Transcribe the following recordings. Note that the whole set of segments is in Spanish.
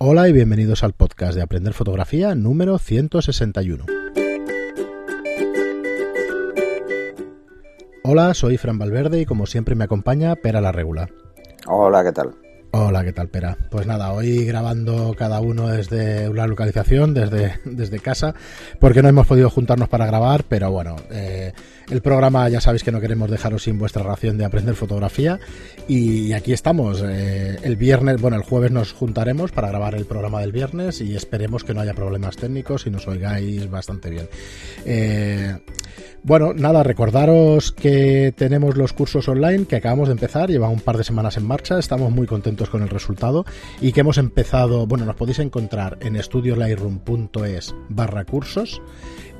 Hola y bienvenidos al podcast de Aprender Fotografía número 161. Hola, soy Fran Valverde y como siempre me acompaña Pera la Regula. Hola, ¿qué tal? Hola, ¿qué tal, Pera? Pues nada, hoy grabando cada uno desde una localización, desde, desde casa, porque no hemos podido juntarnos para grabar, pero bueno, eh, el programa ya sabéis que no queremos dejaros sin vuestra ración de aprender fotografía y aquí estamos. Eh, el viernes, bueno, el jueves nos juntaremos para grabar el programa del viernes y esperemos que no haya problemas técnicos y nos oigáis bastante bien. Eh, bueno, nada, recordaros que tenemos los cursos online que acabamos de empezar, llevan un par de semanas en marcha, estamos muy contentos con el resultado y que hemos empezado, bueno, nos podéis encontrar en estudiolightroom.es barra cursos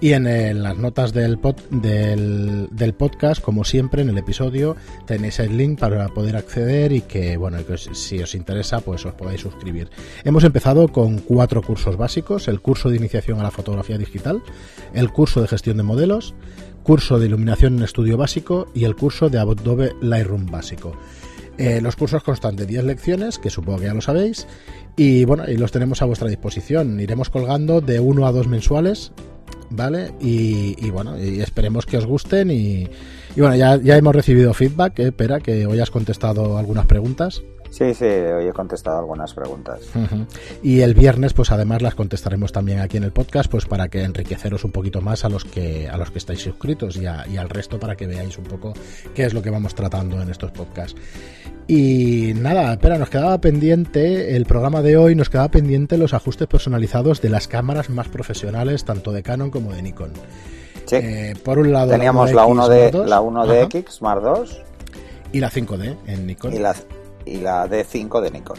y en, las notas del, del, del, podcast, como siempre, en el episodio tenéis el link para poder acceder y que, bueno, que si os interesa, pues os podáis suscribir. Hemos empezado con cuatro cursos básicos, el curso de iniciación a la fotografía digital, el curso de gestión de modelos, curso de iluminación en estudio básico y el curso de Adobe Lightroom básico. Eh, los cursos constan de 10 lecciones, que supongo que ya lo sabéis, y bueno, y los tenemos a vuestra disposición. Iremos colgando de uno a dos mensuales, ¿vale? Y, bueno, y esperemos que os gusten y, bueno, ya, ya hemos recibido feedback, eh, espera, que hoy has contestado algunas preguntas. Sí, sí, hoy he contestado algunas preguntas. Y el viernes, pues además las contestaremos también aquí en el podcast, pues para que enriqueceros un poquito más a los que a los que estáis suscritos y, al resto para que veáis un poco qué es lo que vamos tratando en estos podcasts. Y nada, espera, nos quedaba pendiente el programa de hoy, nos quedaba pendiente los ajustes personalizados de las cámaras más profesionales, tanto de Canon como de Nikon. Sí. Eh, por un lado, teníamos la 1D, la 1DX Mark II y la 5D en Nikon. Y la, y la D5 de Nikon.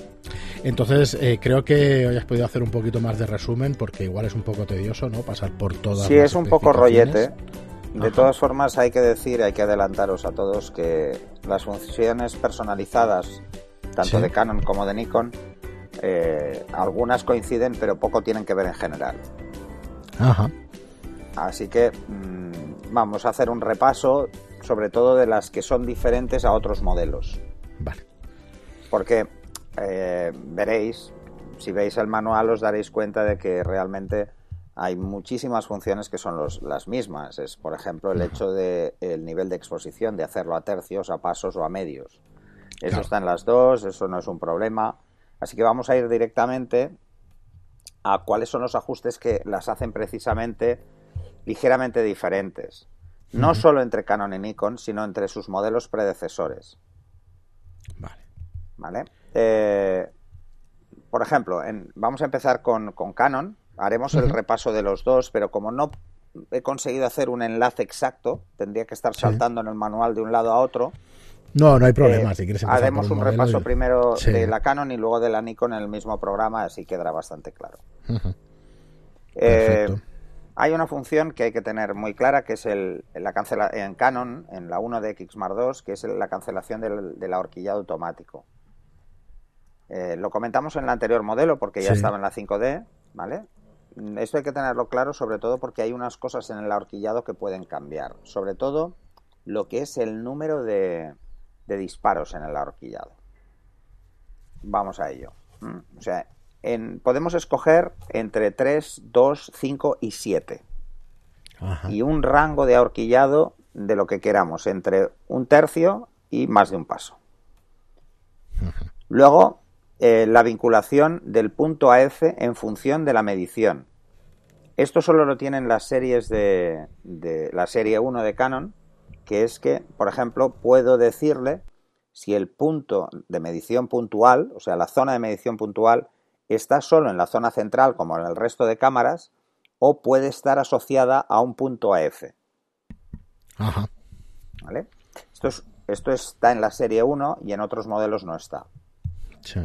Entonces, eh, creo que hoy has podido hacer un poquito más de resumen porque igual es un poco tedioso, ¿no? Pasar por todas Sí, es un poco rollete. De todas formas, hay que decir, hay que adelantaros a todos que las funciones personalizadas, tanto de Canon como de Nikon, eh, algunas coinciden, pero poco tienen que ver en general. Ajá. Así que mm, vamos a hacer un repaso, sobre todo de las que son diferentes a otros modelos. Vale porque eh, veréis, si veis el manual os daréis cuenta de que realmente hay muchísimas funciones que son las mismas. Es, por ejemplo, el hecho de el nivel de exposición, de hacerlo a tercios, a pasos o a medios. Eso está en las dos, eso no es un problema. Así que vamos a ir directamente a cuáles son los ajustes que las hacen precisamente ligeramente diferentes. No solo entre Canon y Nikon, sino entre sus modelos predecesores. Vale. ¿Vale? Eh, por ejemplo, vamos a empezar con, Canon. Haremos el repaso de los dos, pero como no he conseguido hacer un enlace exacto, tendría que estar saltando en el manual de un lado a otro. No, no hay problema. si quieres haremos un repaso primero de la Canon y luego de la Nikon en el mismo programa, así quedará bastante claro. Eh, hay una función que hay que tener muy clara, que es el, la cancela en Canon, en la 1 de Xmar 2, que es la cancelación del, de la horquilla automático. Eh, lo comentamos en el anterior modelo porque ya estaba en la 5D, ¿vale? Esto hay que tenerlo claro, sobre todo porque hay unas cosas en el ahorquillado que pueden cambiar. Sobre todo lo que es el número de, disparos en el ahorquillado. Vamos a ello. Mm, o sea, podemos escoger entre 3, 2, 5 y 7. Y un rango de ahorquillado de lo que queramos, entre un tercio y más de un paso. Luego eh, la vinculación del punto a F en función de la medición. Esto solo lo tienen las series de, la serie 1 de Canon, que es que, por ejemplo, puedo decirle si el punto de medición puntual, o sea, la zona de medición puntual, está solo en la zona central como en el resto de cámaras, o puede estar asociada a un punto AF. Ajá. ¿Vale? Esto, esto está en la serie 1 y en otros modelos no está. Sí.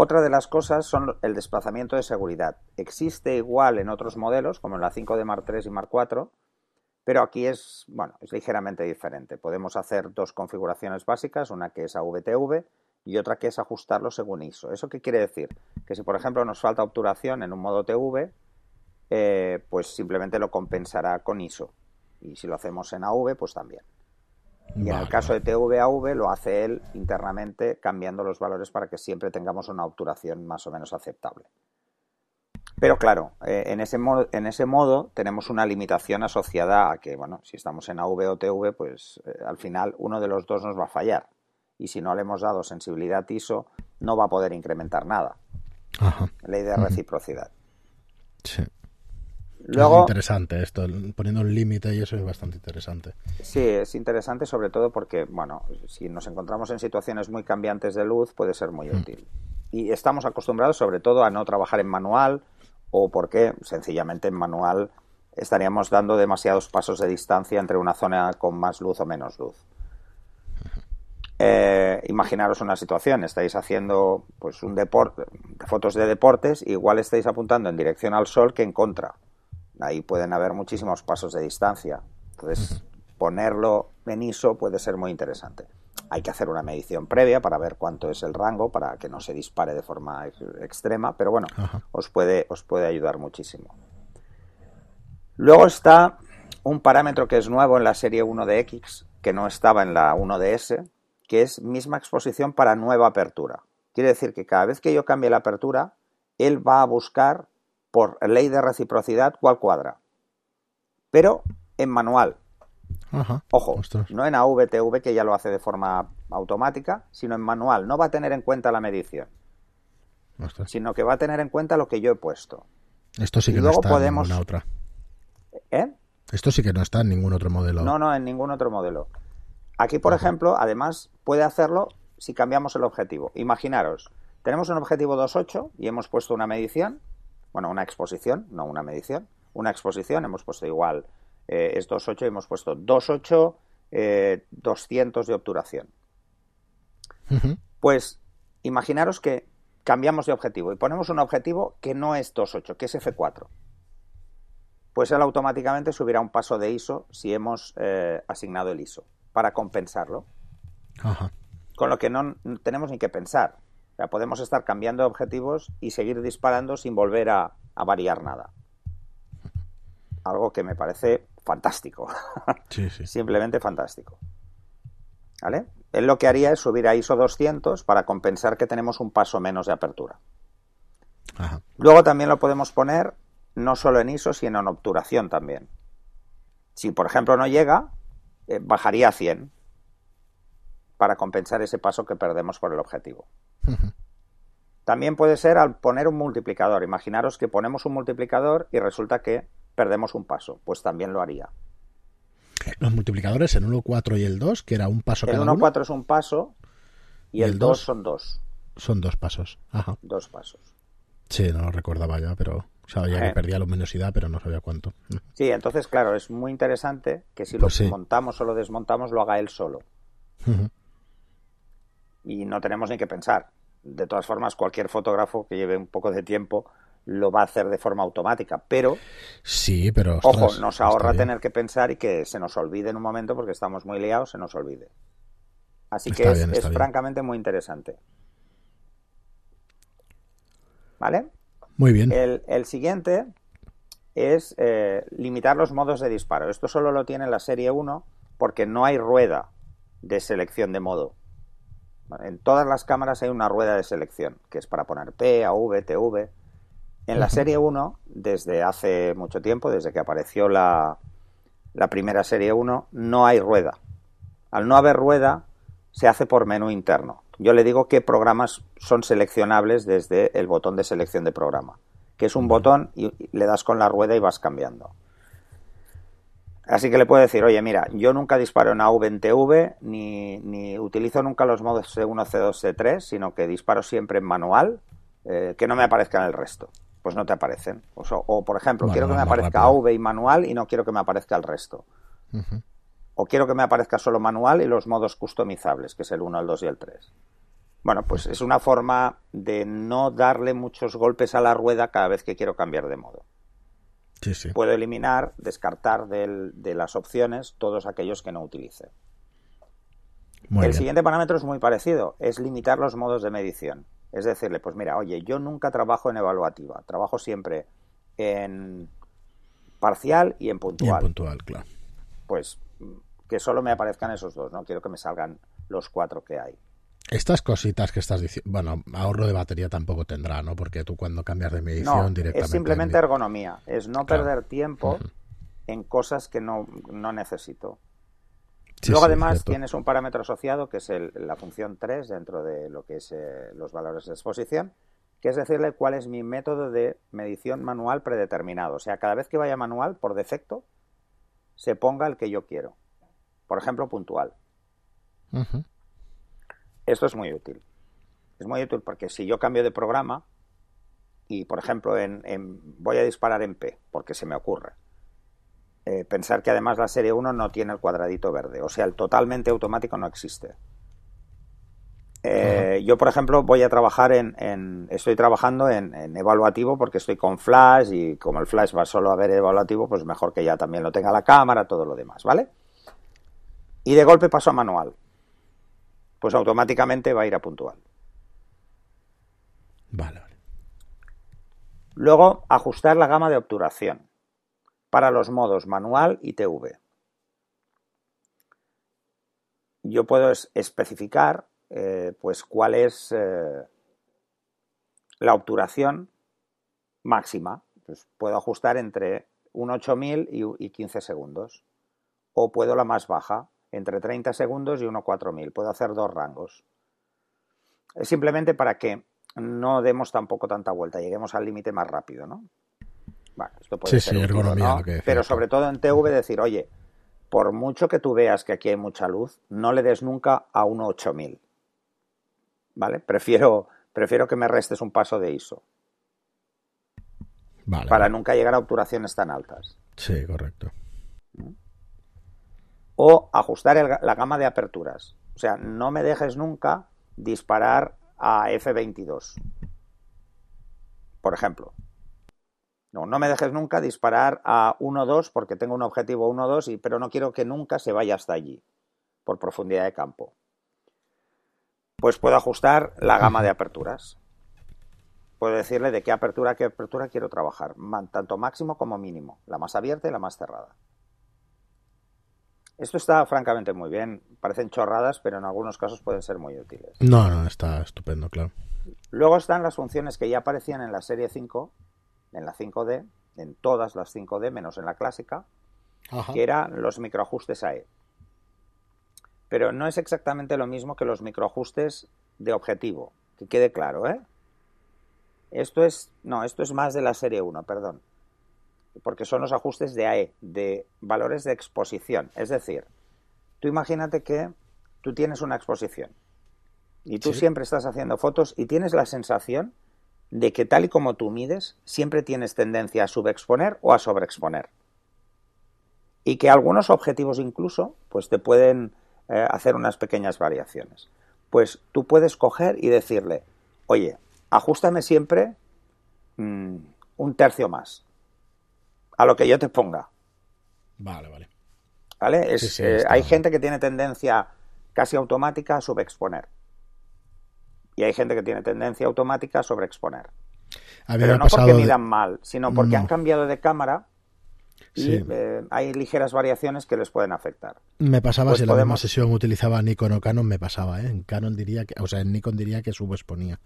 Otra de las cosas son el desplazamiento de seguridad. Existe igual en otros modelos, como en la 5D Mark III y Mark IV, pero aquí es, bueno, es ligeramente diferente. Podemos hacer dos configuraciones básicas, una que es AVTV y otra que es ajustarlo según ISO. ¿Eso qué quiere decir? Que si, por ejemplo, nos falta obturación en un modo TV, eh, pues simplemente lo compensará con ISO. Y si lo hacemos en AV, pues también. Y en el caso de TVAV lo hace él internamente cambiando los valores para que siempre tengamos una obturación más o menos aceptable. Pero claro, eh, en, ese modo, en ese modo tenemos una limitación asociada a que, bueno, si estamos en AV o TV, pues eh, al final uno de los dos nos va a fallar. Y si no le hemos dado sensibilidad ISO, no va a poder incrementar nada. Ley de reciprocidad. Sí. Luego, es interesante esto, poniendo un límite y eso es bastante interesante. Sí, es interesante sobre todo porque, bueno, si nos encontramos en situaciones muy cambiantes de luz puede ser muy mm. útil. Y estamos acostumbrados sobre todo a no trabajar en manual o porque sencillamente en manual estaríamos dando demasiados pasos de distancia entre una zona con más luz o menos luz. Eh, imaginaros una situación, estáis haciendo pues un deporte, fotos de deportes, igual estáis apuntando en dirección al sol que en contra. Ahí pueden haber muchísimos pasos de distancia. Entonces, ponerlo en ISO puede ser muy interesante. Hay que hacer una medición previa para ver cuánto es el rango, para que no se dispare de forma extrema, pero bueno, os puede, os puede ayudar muchísimo. Luego está un parámetro que es nuevo en la serie 1 de X, que no estaba en la 1 de S, que es misma exposición para nueva apertura. Quiere decir que cada vez que yo cambie la apertura, él va a buscar por ley de reciprocidad cuál cuadra. Pero en manual. Ojo, no en AVTV que ya lo hace de forma automática, sino en manual. No va a tener en cuenta la medición, sino que va a tener en cuenta lo que yo he puesto. Esto sí que no está en ninguna otra. ¿Eh? Esto sí que no está en ningún otro modelo. No, no, en ningún otro modelo. Aquí, por ejemplo, además puede hacerlo si cambiamos el objetivo. Imaginaros, tenemos un objetivo 2.8 y hemos puesto una medición, bueno, una exposición, no una medición, una exposición, hemos puesto igual, eh, es 2.8 y hemos puesto 2.8, 200 eh, de obturación. Pues imaginaros que cambiamos de objetivo y ponemos un objetivo que no es 2.8, que es F4. Pues él automáticamente subirá un paso de ISO si hemos eh, asignado el ISO para compensarlo. Con lo que no tenemos ni que pensar. O sea, podemos estar cambiando objetivos y seguir disparando sin volver a, variar nada. Algo que me parece fantástico. Simplemente fantástico. ¿Vale? Él lo que haría es subir a ISO 200 para compensar que tenemos un paso menos de apertura. Luego también lo podemos poner no solo en ISO, sino en obturación también. Si, por ejemplo, no llega, eh, bajaría a 100 para compensar ese paso que perdemos por el objetivo. También puede ser al poner un multiplicador. Imaginaros que ponemos un multiplicador y resulta que perdemos un paso. Pues también lo haría. Los multiplicadores, el 1, 4 y el 2, que era un paso el cada 1, 4 es un paso y, el 2 son dos. Son dos pasos. Ajá. Dos pasos. Sí, no lo recordaba ya, pero Sabía que eh. perdía luminosidad, pero no sabía cuánto. Sí, entonces, claro, es muy interesante que si lo pues montamos o lo desmontamos, lo haga él solo. Y no tenemos ni que pensar. De todas formas, cualquier fotógrafo que lleve un poco de tiempo lo va a hacer de forma automática, pero sí, pero ojo, nos ahorra tener que pensar y que se nos olvide en un momento porque estamos muy liados, se nos olvide. Así que es francamente muy interesante. ¿Vale? Muy bien. El, siguiente es eh, limitar los modos de disparo. Esto solo lo tiene la serie 1 porque no hay rueda de selección de modo. En todas las cámaras hay una rueda de selección, que es para poner P, AV, TV. En la serie 1, desde hace mucho tiempo, desde que apareció la, la primera serie 1, no hay rueda. Al no haber rueda, se hace por menú interno. Yo le digo qué programas son seleccionables desde el botón de selección de programa, que es un botón y le das con la rueda y vas cambiando. Así que le puedo decir, oye, mira, yo nunca disparo en AV en TV, ni, ni utilizo nunca los modos C1, C2, C3, sino que disparo siempre en manual, eh, que no me aparezcan el resto. Pues no te aparecen. O, por ejemplo, quiero que me aparezca AV y manual y no quiero que me aparezca el resto. O quiero que me aparezca solo manual y los modos customizables, que es el 1, el 2 y el 3. Bueno, pues es una forma de no darle muchos golpes a la rueda cada vez que quiero cambiar de modo. Sí, sí. Puedo eliminar, descartar de las opciones todos aquellos que no utilice. el siguiente parámetro es muy parecido, es limitar los modos de medición. Es decirle, pues mira, oye, yo nunca trabajo en evaluativa, trabajo siempre en parcial y en puntual. Y en puntual, claro. Pues que solo me aparezcan esos dos, no quiero que me salgan los cuatro que hay. Estas cositas que estás diciendo, bueno, ahorro de batería tampoco tendrá, ¿no? Porque tú cuando cambias de medición no, directamente... Es simplemente ergonomía, es no perder tiempo en cosas que no, no necesito. Luego además tienes un parámetro asociado que es la función 3 dentro de lo que es eh, los valores de exposición, que es decirle cuál es mi método de medición manual predeterminado. O sea, cada vez que vaya manual, por defecto, se ponga el que yo quiero. Por ejemplo, puntual. Esto es muy útil. Es muy útil porque si yo cambio de programa y, por ejemplo, en, voy a disparar en P, porque se me ocurre, eh, pensar que además la serie 1 no tiene el cuadradito verde, o sea, el totalmente automático no existe. Eh, yo, por ejemplo, voy a trabajar en, estoy trabajando en, en, evaluativo porque estoy con Flash y como el Flash va solo a ver evaluativo, pues mejor que ya también lo tenga la cámara, todo lo demás, ¿vale? Y de golpe paso a manual pues automáticamente va a ir a puntual. Vale, Luego, ajustar la gama de obturación para los modos manual y TV. Yo puedo especificar eh, pues cuál es eh, la obturación máxima. Pues puedo ajustar entre un 8000 y, y 15 segundos. O puedo la más baja, entre 30 segundos y 1.4000. Puedo hacer dos rangos. Es simplemente para que no demos tampoco tanta vuelta, lleguemos al límite más rápido, ¿no? Bueno, esto puede ser ergonomía, Pero sobre todo en TV decir, oye, por mucho que tú veas que aquí hay mucha luz, no le des nunca a 1.8000. ¿Vale? Prefiero, prefiero que me restes un paso de ISO. Vale, para nunca llegar a obturaciones tan altas. Sí, correcto. O ajustar la gama de aperturas. O sea, no me dejes nunca disparar a F22. Por ejemplo. No, no me dejes nunca disparar a 1-2 porque tengo un objetivo 1-2, pero no quiero que nunca se vaya hasta allí, por profundidad de campo. Pues puedo ajustar la gama de aperturas. Puedo decirle de qué apertura a qué apertura quiero trabajar, tanto máximo como mínimo, la más abierta y la más cerrada. Esto está francamente muy bien. Parecen chorradas, pero en algunos casos pueden ser muy útiles. No, no, está estupendo, claro. Luego están las funciones que ya aparecían en la serie 5, en la 5D, en todas las 5D, menos en la clásica, que eran los microajustes AE. Pero no es exactamente lo mismo que los microajustes de objetivo, que quede claro, ¿eh? Esto es, no, esto es más de la serie 1, perdón porque son los ajustes de AE, de valores de exposición. Es decir, tú imagínate que tú tienes una exposición y tú siempre estás haciendo fotos y tienes la sensación de que tal y como tú mides, siempre tienes tendencia a subexponer o a sobreexponer. Y que algunos objetivos incluso, pues te pueden eh, hacer unas pequeñas variaciones. Pues tú puedes coger y decirle, oye, ajustame siempre mm, un tercio más a lo que yo te ponga. Vale, vale. ¿Vale? Eh, hay gente que tiene tendencia casi automática a subexponer. Y hay gente que tiene tendencia automática a sobreexponer. Pero no porque midan mal, sino porque han cambiado de cámara y eh, hay ligeras variaciones que les pueden afectar. Me pasaba pues si la misma sesión utilizaba Nikon o Canon, me pasaba, ¿eh? En Canon diría que, o sea, en Nikon diría que subexponía.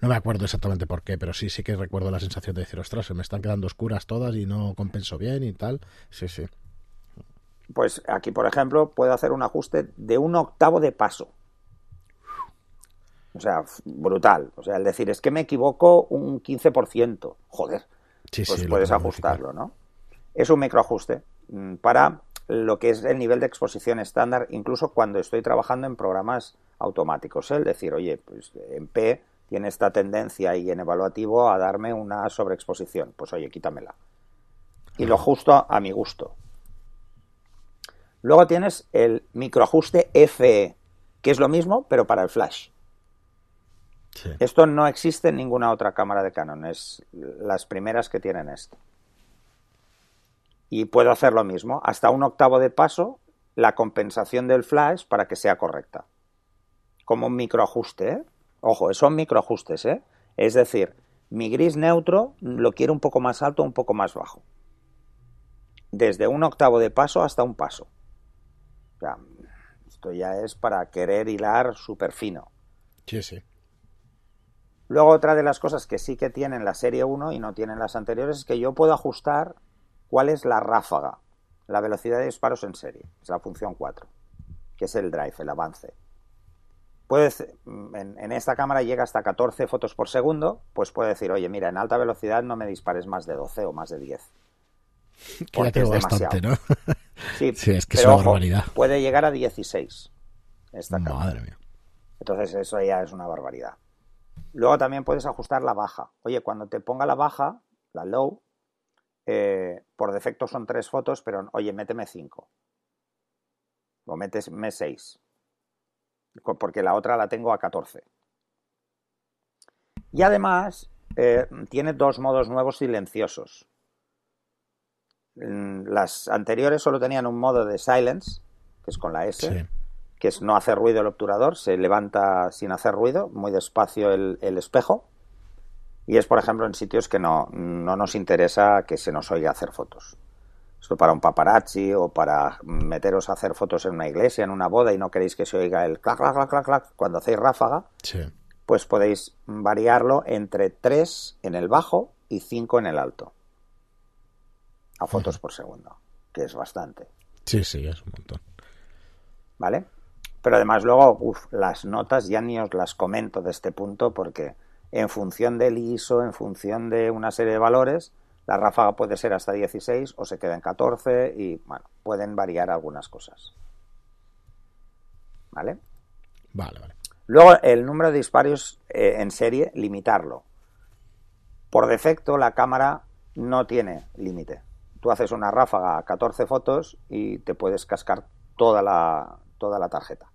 No me acuerdo exactamente por qué, pero sí, sí que recuerdo la sensación de decir, ostras, se me están quedando oscuras todas y no compenso bien y tal. Sí, sí. Pues aquí, por ejemplo, puedo hacer un ajuste de un octavo de paso. O sea, brutal. O sea, el decir, es que me equivoco un 15%. Joder. Sí, pues puedes ajustarlo, ¿no? Es un microajuste mm, para lo que es el nivel de exposición estándar, incluso cuando estoy trabajando en programas automáticos. ¿eh? El decir, oye, pues en P tiene esta tendencia y en evaluativo a darme una sobreexposición. Pues oye, quítamela. Y lo justo a mi gusto. Luego tienes el microajuste FE, que es lo mismo, pero para el flash. Esto no existe en ninguna otra cámara de Canon, es las primeras que tienen esto. Y puedo hacer lo mismo, hasta un octavo de paso, la compensación del flash para que sea correcta. Como un microajuste, ¿eh? Ojo, son microajustes, ¿eh? Es decir, mi gris neutro lo quiero un poco más alto o un poco más bajo. Desde un octavo de paso hasta un paso. sea, esto ya es para querer hilar súper fino. Sí, sí. Luego otra de las cosas que sí que tienen la serie 1 y no tienen las anteriores es que yo puedo ajustar cuál es la ráfaga, la velocidad de disparos en serie. Es la función 4, que es el drive, el avance. Puedes, en, en, esta cámara llega hasta 14 fotos por segundo, pues puede decir, oye, mira, en alta velocidad no me dispares más de 12 o más de 10. Que ya bastante, ¿no? Sí, es que pero, es una barbaridad. Puede llegar a 16 esta cámara. Madre mía. Entonces eso ya es una barbaridad. Luego también puedes ajustar la baja. Oye, cuando te ponga la baja, la low, eh, por defecto son tres fotos, pero oye, méteme cinco. O méteme seis. Porque la otra la tengo a 14. Y además eh, tiene dos modos nuevos silenciosos. Las anteriores solo tenían un modo de silence, que es con la S, Sí. que es no hacer ruido el obturador, se levanta sin hacer ruido, muy despacio el, el espejo. Y es, por ejemplo, en sitios que no, no nos interesa que se nos oiga hacer fotos. Esto para un paparazzi o para meteros a hacer fotos en una iglesia, en una boda y no queréis que se oiga el clac, clac, clac, clac, clac cuando hacéis ráfaga, Sí. pues podéis variarlo entre 3 en el bajo y 5 en el alto. A fotos por segundo, que es bastante. Sí, sí, es un montón. ¿Vale? Pero además luego, las notas ya ni os las comento de este punto porque en función del ISO, en función de una serie de valores, la ráfaga puede ser hasta 16 o se queda en 14 y, bueno, pueden variar algunas cosas. ¿Vale? Vale, vale. Luego, el número de disparos eh, en serie, limitarlo. Por defecto, la cámara no tiene límite. Tú haces una ráfaga a 14 fotos y te puedes cascar toda la, toda la tarjeta.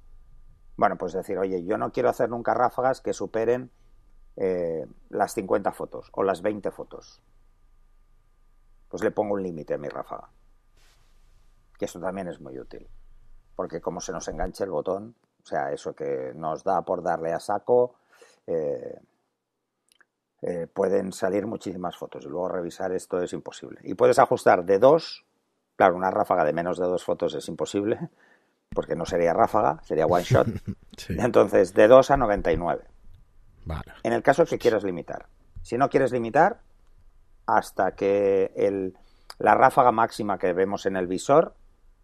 Bueno, pues decir, oye, yo no quiero hacer nunca ráfagas que superen eh, las 50 fotos o las 20 fotos. Pues le pongo un límite a mi ráfaga. Que eso también es muy útil. Porque como se nos enganche el botón, o sea, eso que nos da por darle a saco, eh, eh, pueden salir muchísimas fotos y luego revisar esto es imposible. Y puedes ajustar de dos, claro, una ráfaga de menos de dos fotos es imposible, porque no sería ráfaga, sería one shot. Sí. Entonces, de 2 a 99. Vale. En el caso que quieras limitar. Si no quieres limitar, hasta que el, la ráfaga máxima que vemos en el visor,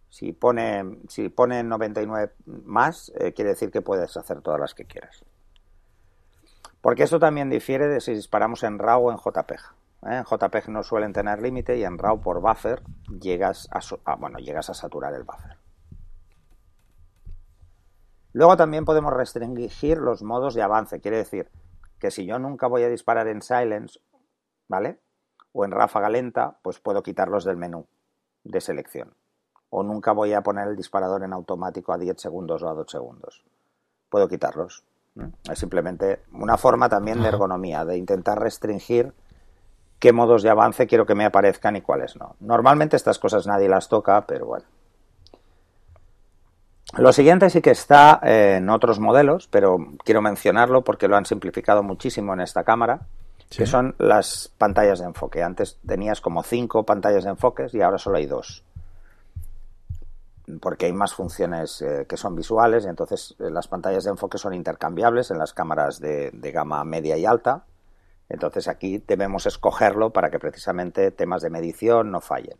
si pone, si pone 99 más, eh, quiere decir que puedes hacer todas las que quieras. Porque esto también difiere de si disparamos en RAW o en JPEG. ¿eh? En JPEG no suelen tener límite y en RAW por buffer llegas a, ah, bueno, llegas a saturar el buffer. Luego también podemos restringir los modos de avance. Quiere decir que si yo nunca voy a disparar en silence, ¿vale? O en ráfaga lenta, pues puedo quitarlos del menú de selección. O nunca voy a poner el disparador en automático a 10 segundos o a 2 segundos. Puedo quitarlos. Es simplemente una forma también de ergonomía, de intentar restringir qué modos de avance quiero que me aparezcan y cuáles no. Normalmente estas cosas nadie las toca, pero bueno. Lo siguiente sí que está eh, en otros modelos, pero quiero mencionarlo porque lo han simplificado muchísimo en esta cámara, Sí. que son las pantallas de enfoque. Antes tenías como cinco pantallas de enfoques y ahora solo hay dos. Porque hay más funciones eh, que son visuales y entonces eh, las pantallas de enfoque son intercambiables en las cámaras de, de gama media y alta. Entonces aquí debemos escogerlo para que precisamente temas de medición no fallen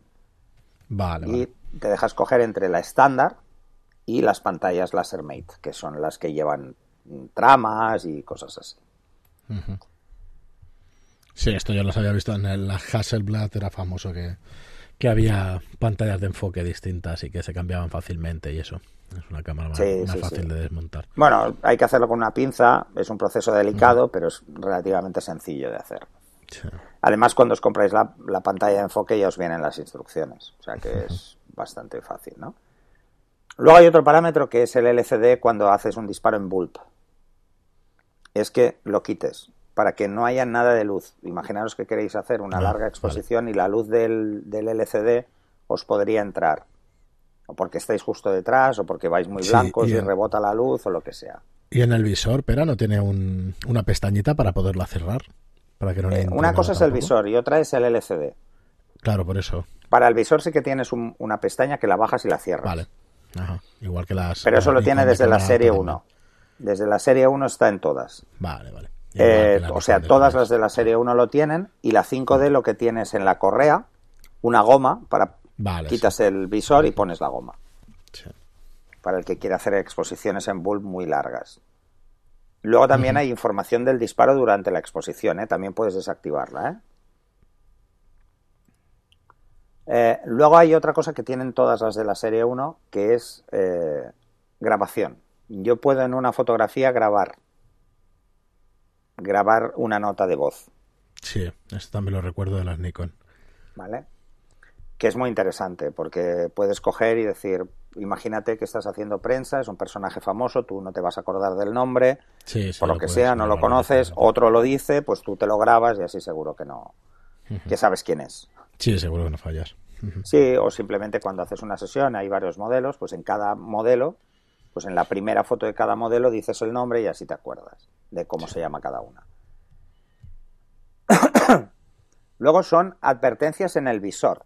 Vale, y vale. te deja escoger entre la estándar y las pantallas LaserMate, que son las que llevan mm, tramas y cosas así. Ujú. Sí, esto yo los había visto en el Hasselblad, era famoso que, que había pantallas de enfoque distintas y que se cambiaban fácilmente y eso. Es una cámara más, Sí, más sí, fácil sí. de desmontar. Bueno, hay que hacerlo con una pinza, es un proceso delicado, pero es relativamente sencillo de hacer. Además, cuando os compráis la, la pantalla de enfoque ya os vienen las instrucciones, o sea que es bastante fácil, ¿no? Luego hay otro parámetro que es el LCD cuando haces un disparo en bulb. Es que lo quites para que no haya nada de luz. Imaginaros que queréis hacer una Ah, larga exposición y la luz del, del LCD os podría entrar. O porque estáis justo detrás, o porque vais muy Sí, blancos y rebota la luz, o lo que sea. Y en el visor, Pera, ¿no tiene un- una pestañita para poderla cerrar? Para que no Eh, una cosa es el tampoco? visor y otra es el LCD. Claro, por eso. Para el visor sí que tienes un- una pestaña que la bajas y la cierras. Vale. Ajá. Igual que las. Pero eso lo tiene desde la serie alta 1. Desde la serie 1 está en todas. Vale, vale. Eh, la o sea, todas las de la serie 1 lo tienen y la 5D lo que tienes en la correa, una goma para Vale. quitas el visor y pones la goma. sí. Para el que quiera hacer exposiciones en bulb muy largas. Luego también hay información del disparo durante la exposición, ¿eh? también puedes desactivarla. ¿eh? Eh, luego hay otra cosa que tienen todas las de la serie 1, que es eh, grabación. Yo puedo en una fotografía grabar, grabar una nota de voz. Sí, esto también lo recuerdo de las Nikon. ¿vale? Que es muy interesante porque puedes coger y decir, imagínate que estás haciendo prensa, es un personaje famoso, tú no te vas a acordar del nombre, Sí, sí. por lo, que sea, no lo conoces, otro lo dice, pues tú te lo grabas y así seguro que no, que sabes quién es. Sí, seguro que no fallas. Sí, o simplemente cuando haces una sesión hay varios modelos, pues en cada modelo, pues en la primera foto de cada modelo dices el nombre y así te acuerdas de cómo se llama cada una. Luego son advertencias en el visor.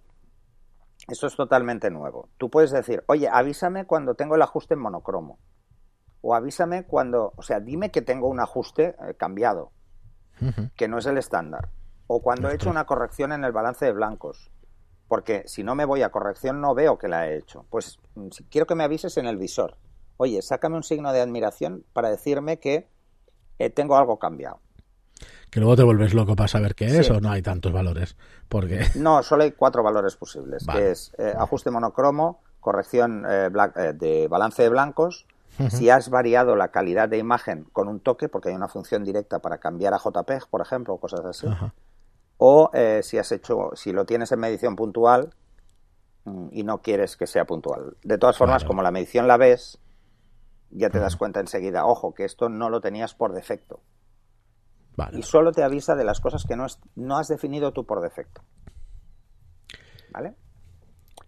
Esto es totalmente nuevo. Tú puedes decir, oye, avísame cuando tengo el ajuste en monocromo. O avísame cuando, o sea, dime que tengo un ajuste eh, cambiado, que no es el estándar. O cuando he hecho una corrección en el balance de blancos. Porque si no me voy a corrección no veo que la he hecho. Pues mm, quiero que me avises en el visor. Oye, sácame un signo de admiración para decirme que eh, tengo algo cambiado. Que luego te vuelves loco para saber qué es Sí. o no hay tantos valores. Porque. No, solo hay cuatro valores posibles, Vale. que es eh, ajuste monocromo, corrección eh, de balance de blancos, si has variado la calidad de imagen con un toque, porque hay una función directa para cambiar a JPEG, por ejemplo, o cosas así, o si has hecho, si lo tienes en medición puntual mm, y no quieres que sea puntual. De todas formas, como la medición la ves, ya te das cuenta enseguida, ojo, que esto no lo tenías por defecto. Vale. Y solo te avisa de las cosas que no, es- no has definido tú por defecto. ¿Vale?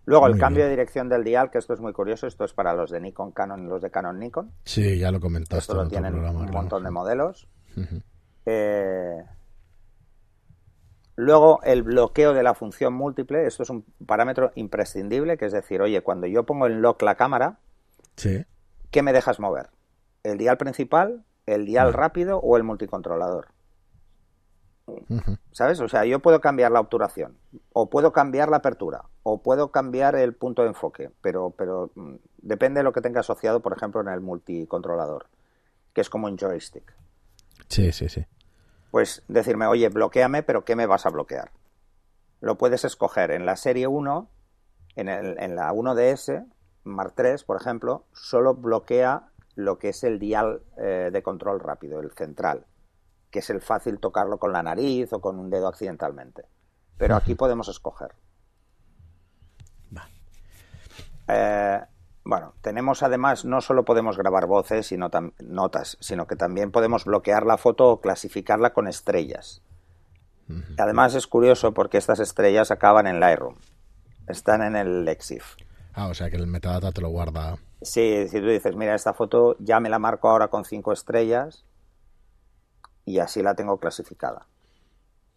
Luego, el cambio bien. de dirección del dial, que esto es muy curioso, esto es para los de Nikon Canon y los de Canon Nikon. Sí, ya lo comentaste Esto en lo tienen programa. un claro. montón de modelos. Eh, Luego, el bloqueo de la función múltiple, esto es un parámetro imprescindible, que es decir, oye, cuando yo pongo en lock la cámara, Sí. ¿Qué me dejas mover? ¿El dial principal, el dial rápido o el multicontrolador? ¿Sabes? O sea, yo puedo cambiar la obturación, o puedo cambiar la apertura, o puedo cambiar el punto de enfoque, pero, pero mm, depende de lo que tenga asociado, por ejemplo, en el multicontrolador, que es como un joystick. Sí, sí, sí. Pues decirme, oye, bloqueame, pero ¿qué me vas a bloquear? Lo puedes escoger en la serie 1, en, el- en la 1DS, Mark III, por ejemplo, solo bloquea lo que es el dial eh, de control rápido, el central, que es el fácil tocarlo con la nariz o con un dedo accidentalmente. Pero aquí podemos escoger. Vale. Eh, bueno, tenemos además, no solo podemos grabar voces, sino notas, sino que también podemos bloquear la foto o clasificarla con estrellas. Además es curioso porque estas estrellas acaban en Lightroom. Están en el Lexif. Ah, o sea que el metadata te lo guarda. Sí, si tú dices, mira, esta foto ya me la marco ahora con cinco estrellas y así la tengo clasificada.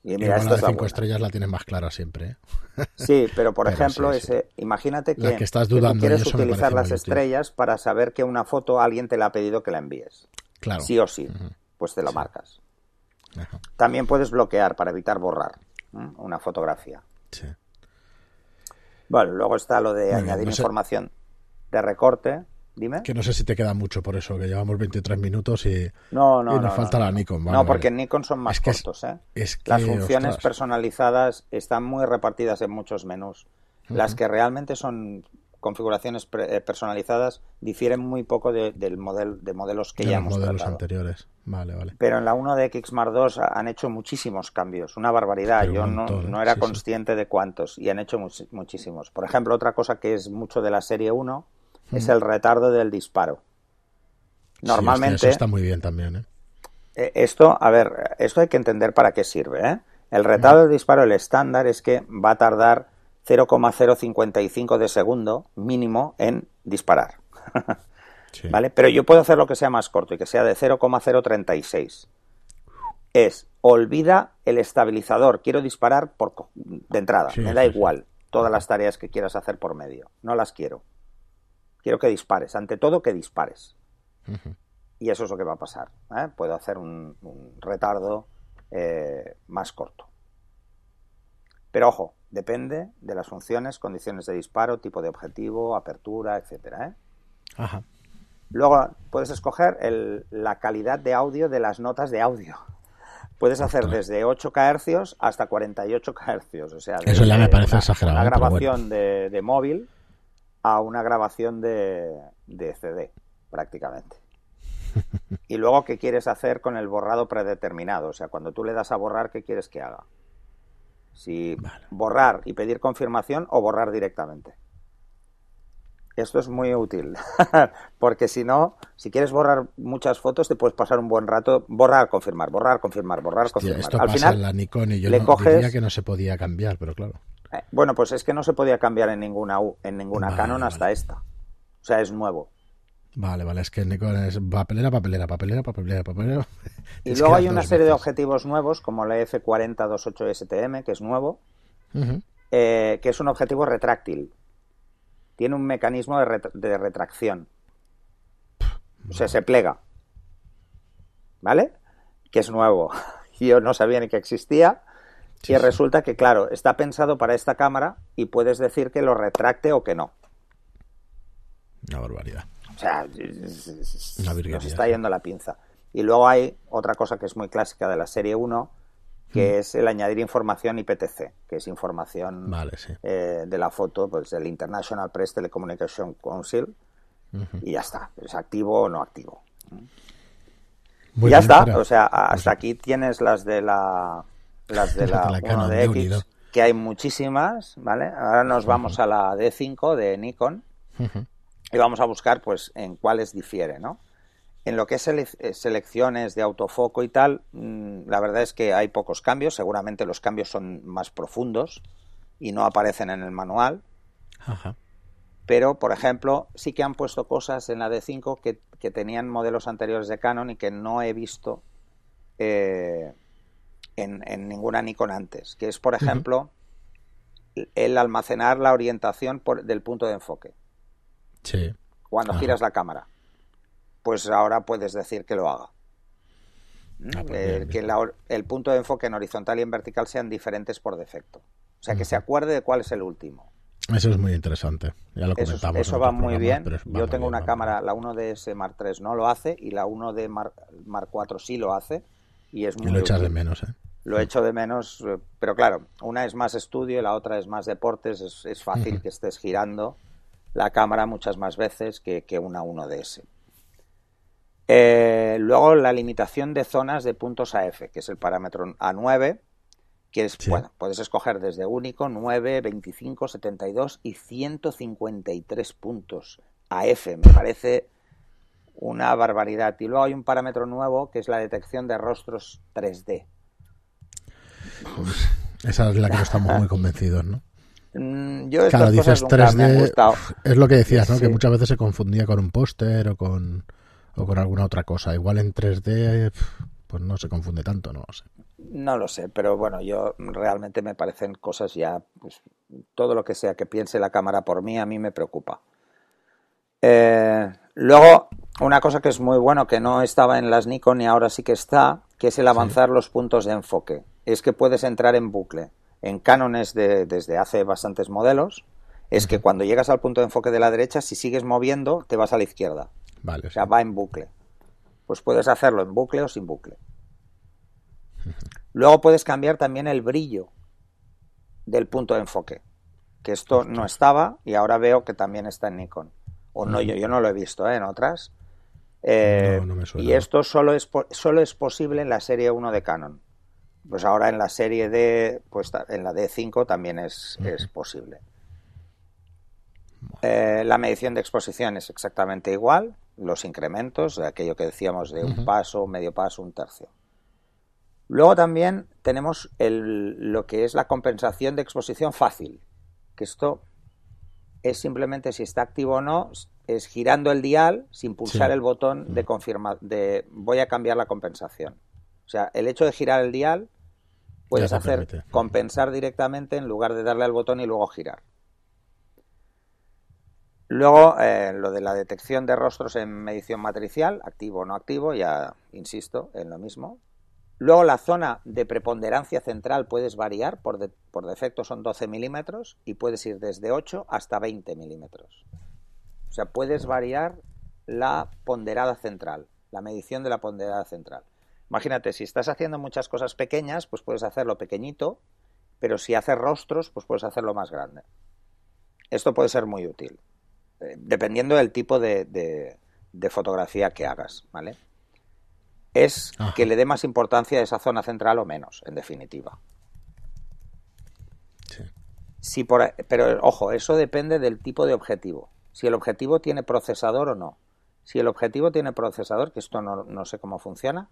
Y Y mira, bueno, esta la es de la cinco buena. estrellas la tienes más clara siempre. ¿eh? Sí, pero por Pero ejemplo, sí, sí. ese, imagínate que, que estás tú dudando, y quieres eso me utilizar las útil. estrellas para saber que una foto alguien te la ha pedido que la envíes. Claro. Sí o sí, pues te lo marcas. Ajá. También puedes bloquear para evitar borrar una fotografía. Sí. Bueno, luego está lo de añadir no sé- información de recorte. Dime. Que no sé si te queda mucho por eso, que llevamos 23 minutos y, No, no, y nos no, falta no, la no. Nikon. no, vale, porque vale. en Nikon son más Es que cortos, ¿eh? Es que, Las funciones ostras, personalizadas están muy repartidas en muchos menús. Las que realmente son configuraciones pre- eh, personalizadas difieren muy poco de, del model, de modelos que de ya los hemos modelos tratado. anteriores. Vale, vale. Pero en la 1 de Xmar 2 han hecho muchísimos cambios, una barbaridad. Pero Yo no, montón, ¿eh? no era Sí, sí. consciente de cuántos y han hecho much- muchísimos. Por ejemplo, otra cosa que es mucho de la serie 1 es el retardo del disparo. Sí, hostia, Normalmente, eso está muy bien también, ¿eh? eh, esto, a ver, esto hay que entender para qué sirve. ¿eh? El retardo del disparo, el estándar, es que va a tardar 0,055 de segundo mínimo en disparar. Sí. ¿Vale? Pero yo puedo hacer lo que sea más corto y que sea de 0,036. Es, olvida el estabilizador, quiero disparar por, de entrada, Sí, me da sí, igual todas las tareas que quieras hacer por medio, no las quiero. quiero que dispares, ante todo que dispares. Y eso es lo que va a pasar. ¿eh? Puedo hacer un, retardo eh, más corto. Pero ojo, depende de las funciones, condiciones de disparo, tipo de objetivo, apertura, etcétera. ¿eh? Ajá. Luego puedes escoger la calidad de audio de las notas de audio. Puedes hacer desde 8 kHz hasta 48 kHz. O sea, Eso ya me parece exagerado. Una grabación de, móvil a una grabación de, de CD, prácticamente. y luego, ¿qué quieres hacer con el borrado predeterminado? O sea, cuando tú le das a borrar, ¿qué quieres que haga? Si borrar y pedir confirmación o borrar directamente. Esto es muy útil, porque si no, si quieres borrar muchas fotos, te puedes pasar un buen rato, borrar, confirmar, borrar, confirmar, borrar, confirmar. esto Al final, en la Nikon y yo le no, coges... que no se podía cambiar, pero claro. Eh, bueno, pues es que no se podía cambiar en ninguna en ninguna Canon hasta esta. O sea, es nuevo. Vale, vale, es que Nikon es papelera, papelera, papelera, papelera, papelera. Y luego hay una serie de objetivos nuevos, como la F4028 STM, que es nuevo, eh, que es un objetivo retráctil tiene un mecanismo de, retracción. O sea, se plega. ¿Vale? Que es nuevo. Yo no sabía ni que existía. y resulta que, claro, está pensado para esta cámara y puedes decir que lo retracte o que no. Una barbaridad. O sea, nos está yendo la pinza. Y luego hay otra cosa que es muy clásica de la serie 1, que es el añadir información IPTC, que es información eh, de la foto pues del International Press Telecommunication Council y ya está, es activo o no activo. y ya está, o sea, hasta pues aquí tienes las de la las de la, 1 de X, que hay muchísimas, ¿vale? Ahora nos vamos a la D5 de Nikon y vamos a buscar pues en cuáles difiere, ¿no? En lo que es eh, selecciones de autofoco y tal, mm, la verdad es que hay pocos cambios. Seguramente los cambios son más profundos y no aparecen en el manual. Pero, por ejemplo, sí que han puesto cosas en la D5 que, tenían modelos anteriores de Canon y que no he visto eh, en, ninguna Nikon antes. Que es, por ejemplo, el almacenar la orientación del punto de enfoque. Sí. Cuando giras la cámara pues ahora puedes decir que lo haga. Ah, pues eh, que el punto de enfoque en horizontal y en vertical sean diferentes por defecto. O sea, que se acuerde de cuál es el último. Eso es muy interesante. Ya lo comentamos. Eso, va muy bien. Yo tengo una cámara, la 1DS Mark III no lo hace y la 1D Mark, Mark IV sí lo hace. Y es muy. lo echas de menos, ¿eh? Lo echo de menos, eh, pero claro, una es más estudio y la otra es más deportes. Es, fácil que estés girando la cámara muchas más veces que, que una 1DS. Eh, luego la limitación de zonas de puntos AF, que es el parámetro A9, que es, bueno, puedes escoger desde único, 9, 25, 72 y 153 puntos AF. Me parece una barbaridad. Y luego hay un parámetro nuevo que es la detección de rostros 3D. esa es la que no estamos muy convencidos, ¿no? Mm, yo claro, dices 3D, es lo que decías, ¿no? Que muchas veces se confundía con un póster o con o con alguna otra cosa. Igual en 3D, pues no se confunde tanto, no lo sé. No lo sé, pero bueno, yo realmente me parecen cosas ya, pues todo lo que sea que piense la cámara por mí, a mí me preocupa. Eh, luego, una cosa que es muy bueno, que no estaba en las Nikon y ahora sí que está, que es el avanzar los puntos de enfoque. Es que puedes entrar en bucle. En cánones de, desde hace bastantes modelos, es que cuando llegas al punto de enfoque de la derecha, si sigues moviendo, te vas a la izquierda. Vale, o sea, va en bucle. Pues puedes hacerlo en bucle o sin bucle. Luego puedes cambiar también el brillo del punto de enfoque. Que esto no estaba y ahora veo que también está en Nikon. O no, yo, yo no lo he visto ¿eh? en otras. Eh, y esto solo es, solo es posible en la serie 1 de Canon. Pues ahora en la serie D, pues en la D5 también es, es posible. Eh, la medición de exposición es exactamente igual los incrementos, aquello que decíamos de un paso, medio paso, un tercio. Luego también tenemos el, lo que es la compensación de exposición fácil, que esto es simplemente si está activo o no, es girando el dial sin pulsar el botón de confirmar, de voy a cambiar la compensación. O sea, el hecho de girar el dial puedes hacer compensar directamente en lugar de darle al botón y luego girar. Luego, eh, lo de la detección de rostros en medición matricial, activo o no activo, ya insisto en lo mismo. Luego, la zona de preponderancia central puedes variar, por, por defecto son 12 milímetros y puedes ir desde 8 hasta 20 milímetros. O sea, puedes variar la ponderada central, la medición de la ponderada central. Imagínate, si estás haciendo muchas cosas pequeñas, pues puedes hacerlo pequeñito, pero si haces rostros, pues puedes hacerlo más grande. Esto puede ser muy útil. Eh, dependiendo del tipo de, fotografía que hagas, ¿vale? Es que le dé más importancia a esa zona central o menos, en definitiva. Sí. por, pero ojo, eso depende del tipo de objetivo. Si el objetivo tiene procesador o no. Si el objetivo tiene procesador, que esto no, sé cómo funciona,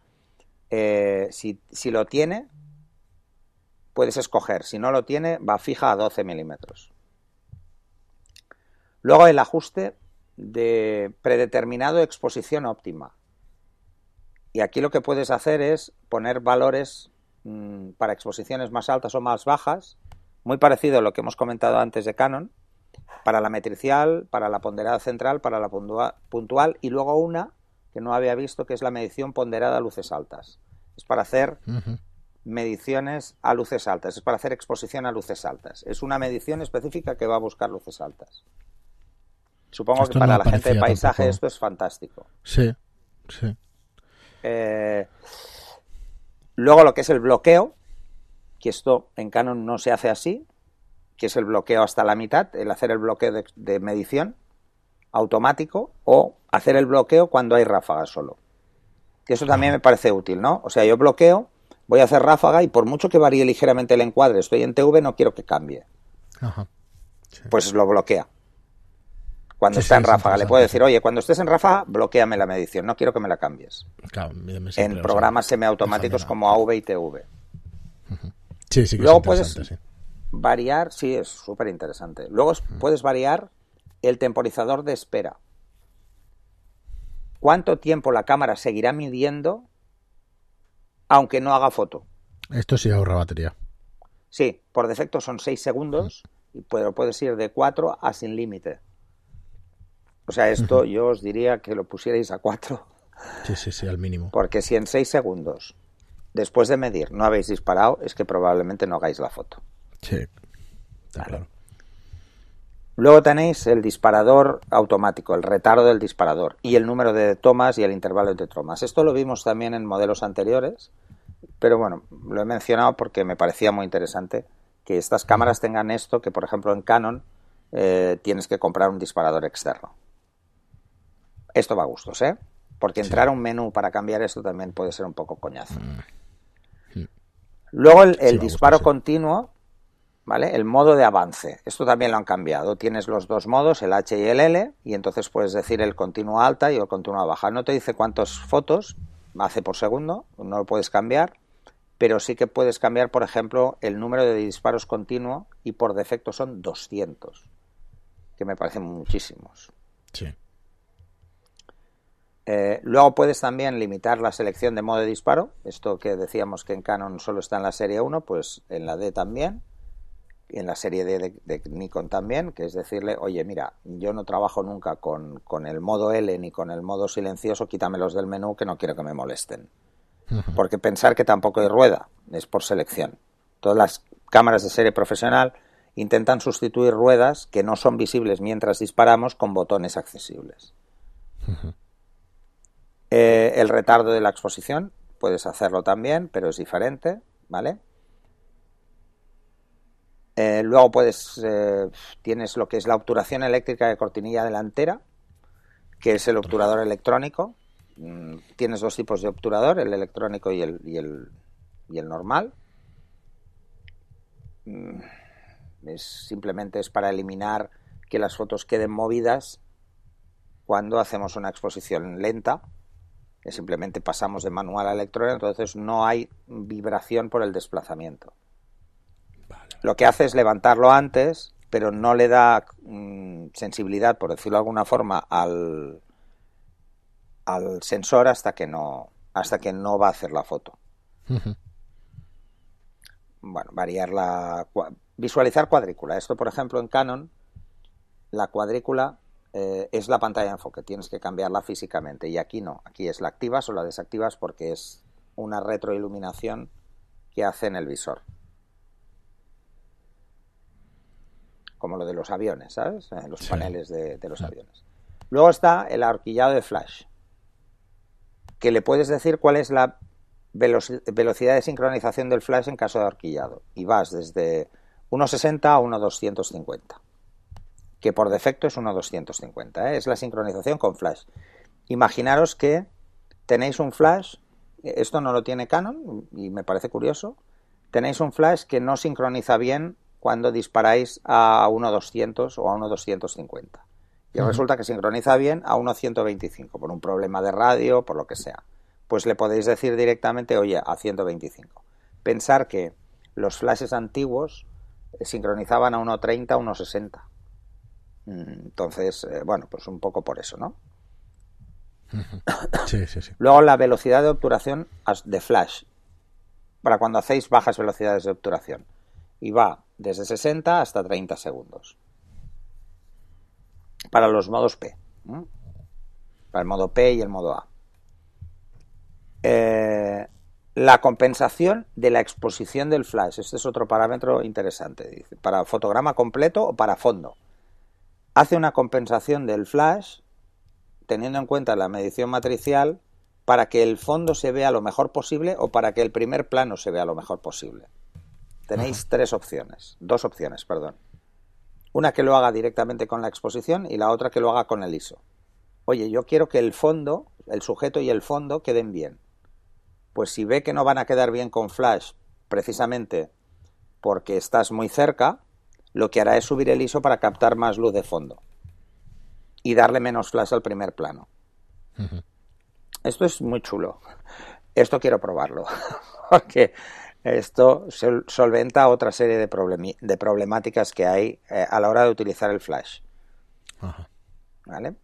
eh, si, lo tiene, puedes escoger. Si no lo tiene, va fija a 12 milímetros. Luego el ajuste de predeterminado exposición óptima. Y aquí lo que puedes hacer es poner valores mm, para exposiciones más altas o más bajas, muy parecido a lo que hemos comentado antes de Canon, para la metricial, para la ponderada central, para la puntual y luego una que no había visto que es la medición ponderada a luces altas. Es para hacer mediciones a luces altas, es para hacer exposición a luces altas. Es una medición específica que va a buscar luces altas. Supongo que para la gente de paisaje esto es fantástico. Sí, sí. Eh, luego lo que es el bloqueo, que esto en Canon no se hace así, que es el bloqueo hasta la mitad, el hacer el bloqueo de, medición automático o hacer el bloqueo cuando hay ráfaga solo. Que eso también me parece útil, ¿no? O sea, yo bloqueo, voy a hacer ráfaga y por mucho que varíe ligeramente el encuadre, estoy en TV, no quiero que cambie. Ajá. Pues lo bloquea cuando está en ráfaga. Le puedo decir, oye, cuando estés en ráfaga, bloqueame la medición, no quiero que me la cambies. en programas semiautomáticos como AV y TV. Sí, sí Luego puedes variar, sí, es súper interesante. Luego puedes variar el temporizador de espera. ¿Cuánto tiempo la cámara seguirá midiendo aunque no haga foto? Esto sí ahorra batería. Sí, por defecto son 6 segundos, y puedes ir de 4 a sin límite. O sea, esto yo os diría que lo pusierais a 4. Sí, sí, sí, al mínimo. Porque si en 6 segundos, después de medir, no habéis disparado, es que probablemente no hagáis la foto. Sí, está claro. Luego tenéis el disparador automático, el retardo del disparador y el número de tomas y el intervalo entre tomas. Esto lo vimos también en modelos anteriores, pero bueno, lo he mencionado porque me parecía muy interesante que estas cámaras tengan esto, que por ejemplo en Canon eh, tienes que comprar un disparador externo. Esto va a gustos, ¿eh? Porque entrar a un menú para cambiar esto también puede ser un poco coñazo. Mm. Mm. Luego el, disparo continuo, ¿vale? El modo de avance. Esto también lo han cambiado. Tienes los dos modos, el H y el L, y entonces puedes decir el continuo alta y el continuo baja. No te dice cuántas fotos hace por segundo, no lo puedes cambiar, pero sí que puedes cambiar, por ejemplo, el número de disparos continuo y por defecto son 200, que me parecen muchísimos. Sí. Eh, luego puedes también limitar la selección de modo de disparo. Esto que decíamos que en Canon solo está en la serie 1, pues en la D también. En la serie D de, Nikon también, que es decirle, oye, mira, yo no trabajo nunca con, el modo L ni con el modo silencioso, quítamelos del menú que no quiero que me molesten. Porque pensar que tampoco hay rueda, es por selección. Todas las cámaras de serie profesional intentan sustituir ruedas que no son visibles mientras disparamos con botones accesibles. Eh, el retardo de la exposición, puedes hacerlo también, pero es diferente, ¿vale? Eh, luego puedes, eh, tienes lo que es la obturación eléctrica de cortinilla delantera, que es el obturador electrónico. Mm, tienes dos tipos de obturador, el electrónico y el, y el, y el normal. Mm, es, simplemente es para eliminar que las fotos queden movidas cuando hacemos una exposición lenta simplemente pasamos de manual a electrónico, entonces no hay vibración por el desplazamiento. Lo que hace es levantarlo antes, pero no le da mm, sensibilidad, por decirlo de alguna forma, al, al sensor hasta que no hasta que no va a hacer la foto. Bueno, variar la visualizar cuadrícula. Esto, por ejemplo, en Canon la cuadrícula eh, es la pantalla de enfoque, tienes que cambiarla físicamente y aquí no, aquí es la activas o la desactivas porque es una retroiluminación que hace en el visor. Como lo de los aviones, ¿sabes? En los paneles de, los aviones. Luego está el ahorquillado de flash, que le puedes decir cuál es la velocidad de sincronización del flash en caso de ahorquillado. Y vas desde 1.60 a 1.250 que por defecto es 1.250. ¿eh? Es la sincronización con flash. Imaginaros que tenéis un flash, esto no lo tiene Canon y me parece curioso, tenéis un flash que no sincroniza bien cuando disparáis a 1.200 o a 1.250. Y resulta que sincroniza bien a 1.125 por un problema de radio, por lo que sea. Pues le podéis decir directamente, oye, a 125. Pensar que los flashes antiguos sincronizaban a 1.30, 1.60 Mm, entonces, eh, bueno, pues un poco por eso, ¿no? Sí, sí, sí. Luego la velocidad de obturación de flash, para cuando hacéis bajas velocidades de obturación. Y va desde 60 hasta 30 segundos. Para los modos P. Para el modo P y el modo A. Eh, la compensación de la exposición del flash. Este es otro parámetro interesante. Dice, para fotograma completo o para fondo hace una compensación del flash teniendo en cuenta la medición matricial para que el fondo se vea lo mejor posible o para que el primer plano se vea lo mejor posible. Tenéis tres opciones, dos opciones, perdón. Una que lo haga directamente con la exposición y la otra que lo haga con el ISO. Oye, yo quiero que el fondo, el sujeto y el fondo queden bien. Pues si ve que no van a quedar bien con flash, precisamente porque estás muy cerca, lo que hará es subir el ISO para captar más luz de fondo y darle menos flash al primer plano. Esto es muy chulo. Esto quiero probarlo, porque esto solventa otra serie de, de problemáticas que hay eh, a la hora de utilizar el flash. ¿Vale?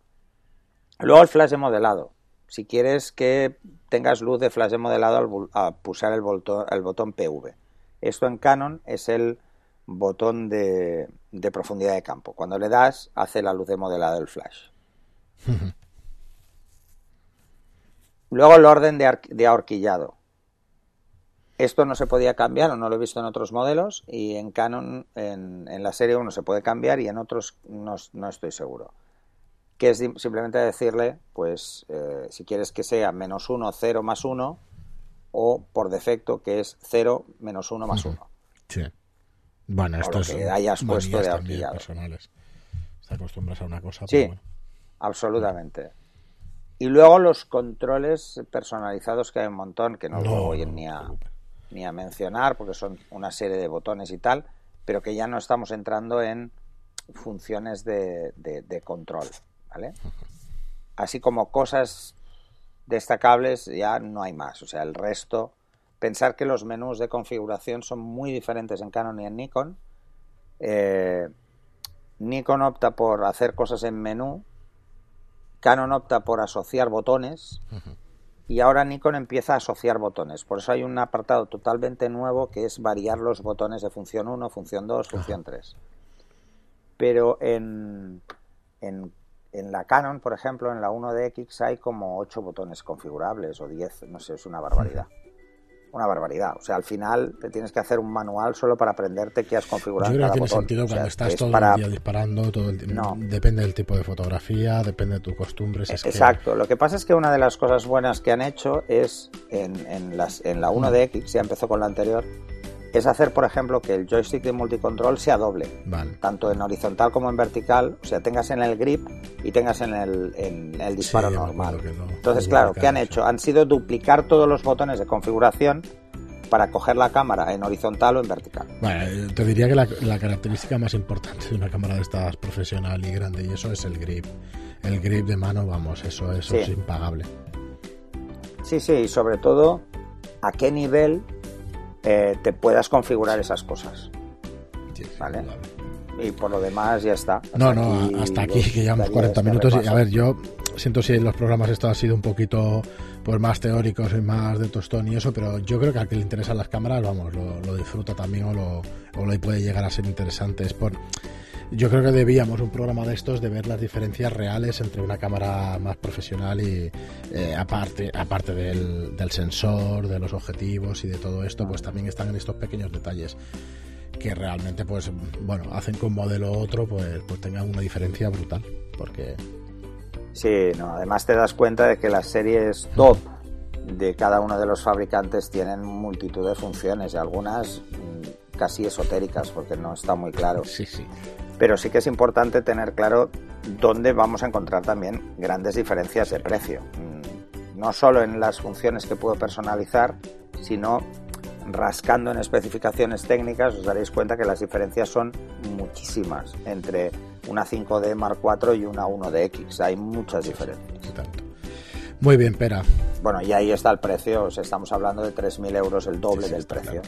Luego el flash de modelado. Si quieres que tengas luz de flash de modelado al, pulsar el el botón PV. Esto en Canon es el botón de, profundidad de campo. Cuando le das, hace la luz de modelado del flash. Luego el orden de, ahorquillado. Esto no se podía cambiar o no lo he visto en otros modelos y en Canon, en, la serie 1 se puede cambiar y en otros no, estoy seguro. Que es simplemente decirle, pues, eh, si quieres que sea menos 1, 0 más 1 o por defecto que es 0 menos 1 más 1. Sí. Bueno, esto es que hayas puesto de ahorquillado. personales. Te acostumbras a una cosa. Sí, absolutamente. Y luego los controles personalizados que hay un montón, que no, no voy ni, a, ni a mencionar porque son una serie de botones y tal, pero que ya no estamos entrando en funciones de, de control, ¿vale? Así como cosas destacables ya no hay más, o sea, el resto pensar que los menús de configuración son muy diferentes en Canon y en Nikon. Eh, Nikon opta por hacer cosas en menú, Canon opta por asociar botones y ahora Nikon empieza a asociar botones. Por eso hay un apartado totalmente nuevo que es variar los botones de función 1, función 2, función 3. Pero en, en, en, la Canon, por ejemplo, en la 1DX hay como 8 botones configurables o 10, no sé, es una barbaridad una barbaridad. O sea, al final te tienes que hacer un manual solo para aprenderte qué has configurado. Yo creo que tiene sentido cuando estás todo el día disparando, todo el... No. depende del tipo de fotografía, depende de tus costumbres. Exacto. Lo que pasa es que una de las cosas buenas que han hecho es en, en, las, en la 1DX, ya empezó con la anterior, es hacer, por ejemplo, que el joystick de multicontrol sea doble, tanto en horizontal como en vertical, o sea, tengas en el grip y tengas en el, en el disparo normal. Entonces, claro, ¿qué han hecho? Han sido duplicar todos los botones de configuración para coger la cámara en horizontal o en vertical. Bueno, te diría que la, característica más importante de una cámara de estas profesional y grande y eso es el grip. El grip de mano, vamos, eso, eso es impagable. Sí, sí, y sobre todo a qué nivel eh, te puedas configurar esas cosas. ¿Vale? Y por lo demás ya está. no, no, hasta aquí, que llevamos 40 minutos. Y a ver, yo siento si los programas estos han sido un poquito pues más teóricos y más de tostón y eso, pero yo creo que al que le interesan las cámaras, vamos, lo, disfruta también o lo, o lo puede llegar a ser interesante. Es por yo creo que debíamos un programa de estos de ver las diferencias reales entre una cámara más profesional y eh, aparte aparte del, del, sensor, de los objetivos y de todo esto, pues también están en estos pequeños detalles que realmente pues bueno hacen que un modelo u otro pues pues tengan una diferencia brutal porque sí no además te das cuenta de que las series top de cada uno de los fabricantes tienen multitud de funciones y algunas mm, casi esotéricas porque no está muy claro. Sí, sí. Pero sí que es importante tener claro dónde vamos a encontrar también grandes diferencias de precio. Mm, no solo en las funciones que puedo personalizar, sino rascando en especificaciones técnicas os daréis cuenta que las diferencias son muchísimas entre una 5D Mark IV y una 1DX. Hay muchas diferencias. Muy bien, Pera. Bueno, y ahí está el precio, estamos hablando de 3.000 euros, el doble del precio.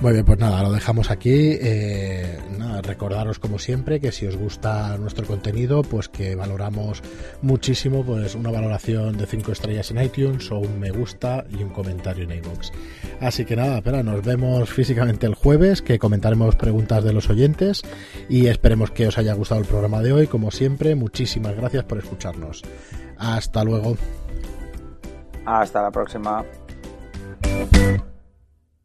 Muy bien, pues nada, lo dejamos aquí. Eh, recordaros como siempre que si os gusta nuestro contenido, pues que valoramos muchísimo pues una valoración de 5 estrellas en iTunes o un me gusta y un comentario en iVoox. Así que nada, pero nos vemos físicamente el jueves, que comentaremos preguntas de los oyentes y esperemos que os haya gustado el programa de hoy. Como siempre, muchísimas gracias por escucharnos. Hasta luego. Hasta la próxima.